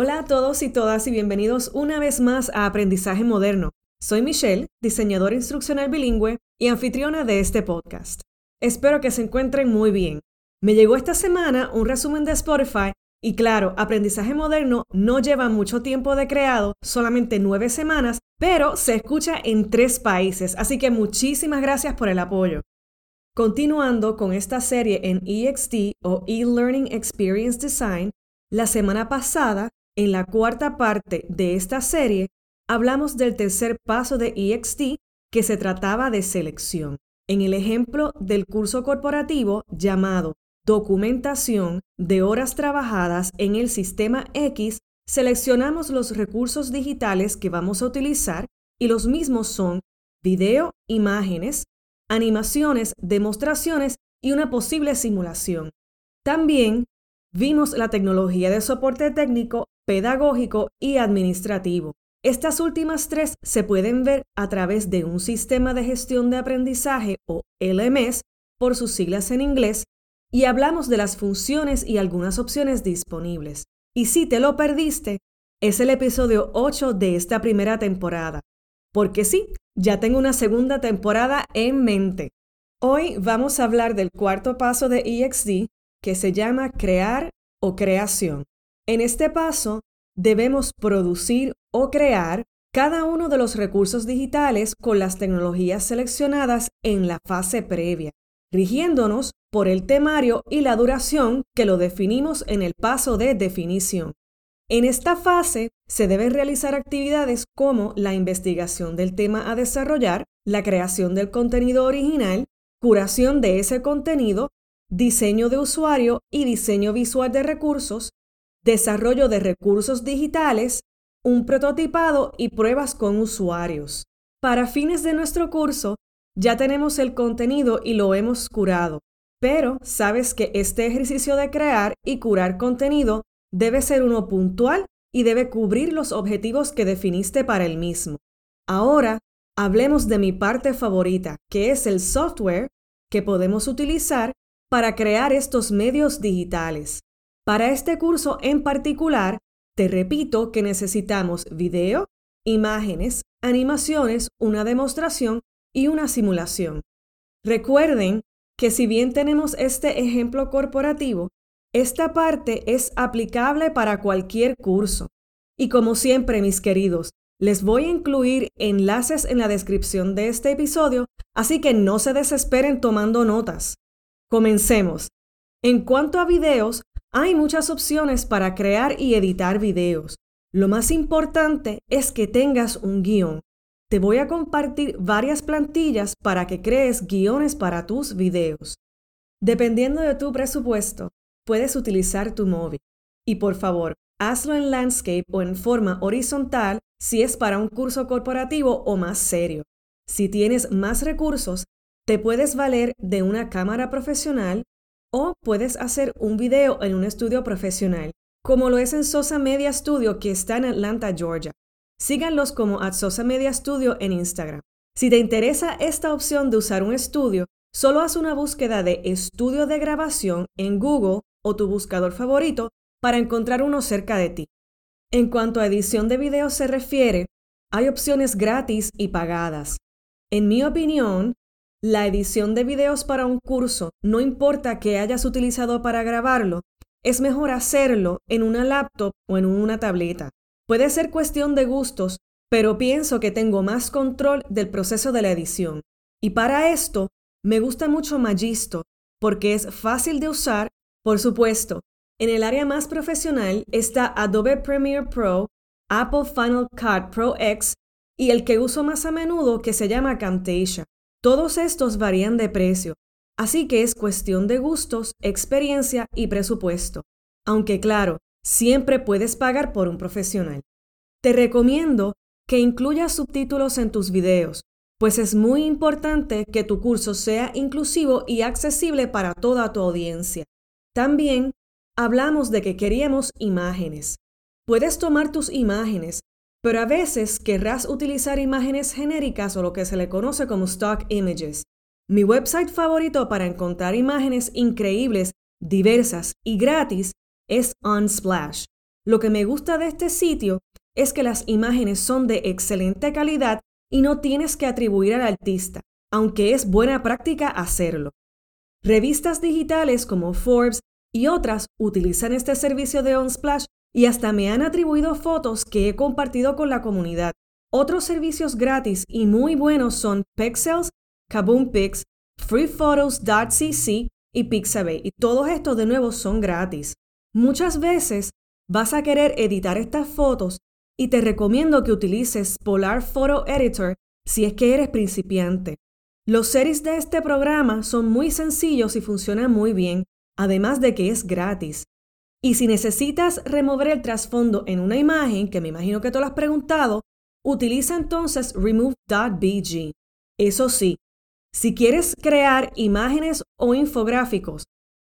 Hola a todos y todas y bienvenidos una vez más a Aprendizaje Moderno. Soy Michelle, diseñadora instruccional bilingüe y anfitriona de este podcast. Espero que se encuentren muy bien. Me llegó esta semana un resumen de Spotify y claro, Aprendizaje Moderno no lleva mucho tiempo de creado, solamente nueve semanas, pero se escucha en tres países, así que muchísimas gracias por el apoyo. Continuando con esta serie en EXT o E-Learning Experience Design, la semana pasada, en la cuarta parte de esta serie, hablamos del tercer paso de EXT que se trataba de selección. En el ejemplo del curso corporativo llamado Documentación de horas trabajadas en el sistema X, seleccionamos los recursos digitales que vamos a utilizar y los mismos son video, imágenes, animaciones, demostraciones y una posible simulación. También vimos la tecnología de soporte técnico, pedagógico y administrativo. Estas últimas tres se pueden ver a través de un sistema de gestión de aprendizaje o LMS por sus siglas en inglés y hablamos de las funciones y algunas opciones disponibles. Y si te lo perdiste, es el episodio 8 de esta primera temporada. Porque sí, ya tengo una segunda temporada en mente. Hoy vamos a hablar del cuarto paso de EXD que se llama crear o creación. En este paso debemos producir o crear cada uno de los recursos digitales con las tecnologías seleccionadas en la fase previa, rigiéndonos por el temario y la duración que lo definimos en el paso de definición. En esta fase se deben realizar actividades como la investigación del tema a desarrollar, la creación del contenido original, curación de ese contenido, diseño de usuario y diseño visual de recursos, desarrollo de recursos digitales, un prototipado y pruebas con usuarios. Para fines de nuestro curso, ya tenemos el contenido y lo hemos curado, pero sabes que este ejercicio de crear y curar contenido debe ser uno puntual y debe cubrir los objetivos que definiste para el mismo. Ahora, hablemos de mi parte favorita, que es el software que podemos utilizar para crear estos medios digitales. Para este curso en particular, te repito que necesitamos video, imágenes, animaciones, una demostración y una simulación. Recuerden que si bien tenemos este ejemplo corporativo, esta parte es aplicable para cualquier curso. Y como siempre, mis queridos, les voy a incluir enlaces en la descripción de este episodio, así que no se desesperen tomando notas. Comencemos. En cuanto a videos, hay muchas opciones para crear y editar videos. Lo más importante es que tengas un guion. Te voy a compartir varias plantillas para que crees guiones para tus videos. Dependiendo de tu presupuesto, puedes utilizar tu móvil. Y por favor, hazlo en landscape o en forma horizontal si es para un curso corporativo o más serio. Si tienes más recursos, te puedes valer de una cámara profesional o puedes hacer un video en un estudio profesional, como lo es en Sosa Media Studio que está en Atlanta, Georgia. Síganlos como at Sosa Media Studio en Instagram. Si te interesa esta opción de usar un estudio, solo haz una búsqueda de estudio de grabación en Google o tu buscador favorito para encontrar uno cerca de ti. En cuanto a edición de video se refiere, hay opciones gratis y pagadas. En mi opinión, la edición de videos para un curso, no importa que hayas utilizado para grabarlo, es mejor hacerlo en una laptop o en una tableta. Puede ser cuestión de gustos, pero pienso que tengo más control del proceso de la edición. Y para esto, me gusta mucho Magisto, porque es fácil de usar por supuesto, en el área más profesional está Adobe Premiere Pro, Apple Final Cut Pro X y el que uso más a menudo que se llama Camtasia. Todos estos varían de precio, así que es cuestión de gustos, experiencia y presupuesto. Aunque claro, siempre puedes pagar por un profesional. Te recomiendo que incluyas subtítulos en tus videos, pues es muy importante que tu curso sea inclusivo y accesible para toda tu audiencia. También hablamos de que queríamos imágenes. Puedes tomar tus imágenes, pero a veces querrás utilizar imágenes genéricas o lo que se le conoce como stock images. Mi website favorito para encontrar imágenes increíbles, diversas y gratis es Unsplash. Lo que me gusta de este sitio es que las imágenes son de excelente calidad y no tienes que atribuir al artista, aunque es buena práctica hacerlo. Revistas digitales como Forbes y otras utilizan este servicio de Unsplash y hasta me han atribuido fotos que he compartido con la comunidad. Otros servicios gratis y muy buenos son Pexels, Kaboom Pix, freephotos.cc y Pixabay, y todos estos de nuevo son gratis. Muchas veces vas a querer editar estas fotos y te recomiendo que utilices Polar Photo Editor si es que eres principiante. Los series de este programa son muy sencillos y funcionan muy bien, además de que es gratis. Y si necesitas remover el trasfondo en una imagen, que me imagino que te lo has preguntado, utiliza entonces remove.bg. Eso sí, si quieres crear imágenes o infográficos,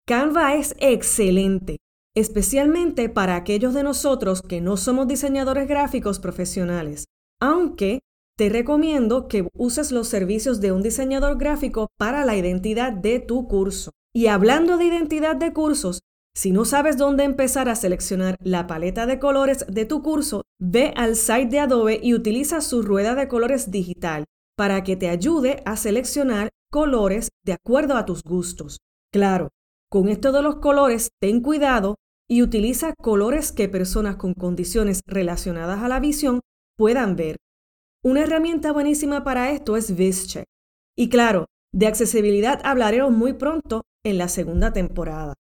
Canva es excelente, especialmente para aquellos de nosotros que no somos diseñadores gráficos profesionales, aunque te recomiendo que uses los servicios de un diseñador gráfico para la identidad de tu curso. Y hablando de identidad de cursos, si no sabes dónde empezar a seleccionar la paleta de colores de tu curso, ve al site de Adobe y utiliza su rueda de colores digital para que te ayude a seleccionar colores de acuerdo a tus gustos. Claro, con esto de los colores, ten cuidado y utiliza colores que personas con condiciones relacionadas a la visión puedan ver. Una herramienta buenísima para esto es VisCheck. Y claro, de accesibilidad hablaremos muy pronto en la segunda temporada.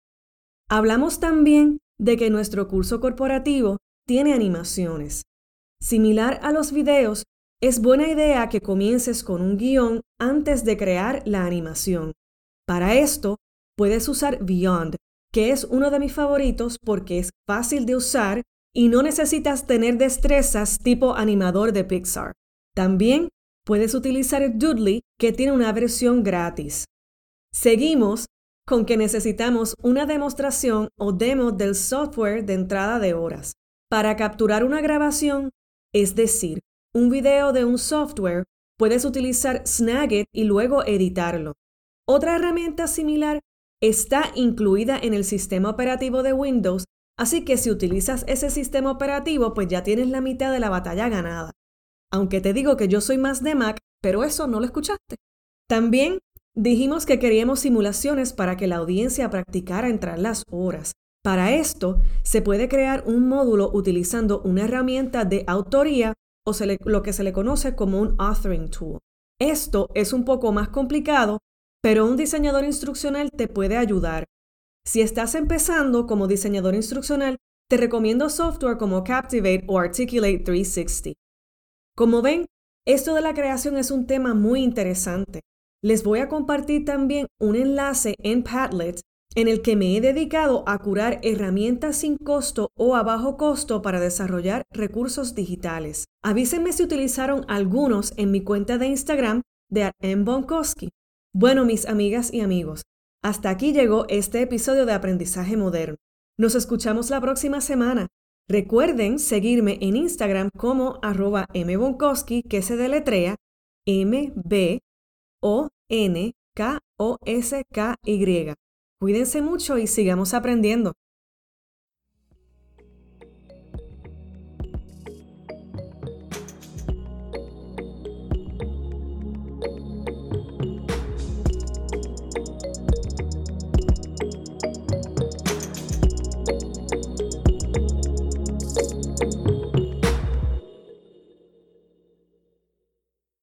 Hablamos también de que nuestro curso corporativo tiene animaciones. Similar a los videos, es buena idea que comiences con un guion antes de crear la animación. Para esto, puedes usar Beyond, que es uno de mis favoritos porque es fácil de usar y no necesitas tener destrezas tipo animador de Pixar. También puedes utilizar Doodly, que tiene una versión gratis. Seguimos con que necesitamos una demostración o demo del software de entrada de horas. Para capturar una grabación, es decir, un video de un software, puedes utilizar Snagit y luego editarlo. Otra herramienta similar está incluida en el sistema operativo de Windows, así que si utilizas ese sistema operativo, pues ya tienes la mitad de la batalla ganada. Aunque te digo que yo soy más de Mac, pero eso no lo escuchaste. También dijimos que queríamos simulaciones para que la audiencia practicara entrar las horas. Para esto, se puede crear un módulo utilizando una herramienta de autoría o lo que se le conoce como un authoring tool. Esto es un poco más complicado, pero un diseñador instruccional te puede ayudar. Si estás empezando como diseñador instruccional, te recomiendo software como Captivate o Articulate 360. Como ven, esto de la creación es un tema muy interesante. Les voy a compartir también un enlace en Padlet en el que me he dedicado a curar herramientas sin costo o a bajo costo para desarrollar recursos digitales. Avísenme si utilizaron algunos en mi cuenta de Instagram de M. Bonkowski. Bueno, mis amigas y amigos, hasta aquí llegó este episodio de Aprendizaje Moderno. Nos escuchamos la próxima semana. Recuerden seguirme en Instagram como arroba mbonkowski, que se deletrea M-B-O-N-K-O-S-K-Y. Cuídense mucho y sigamos aprendiendo.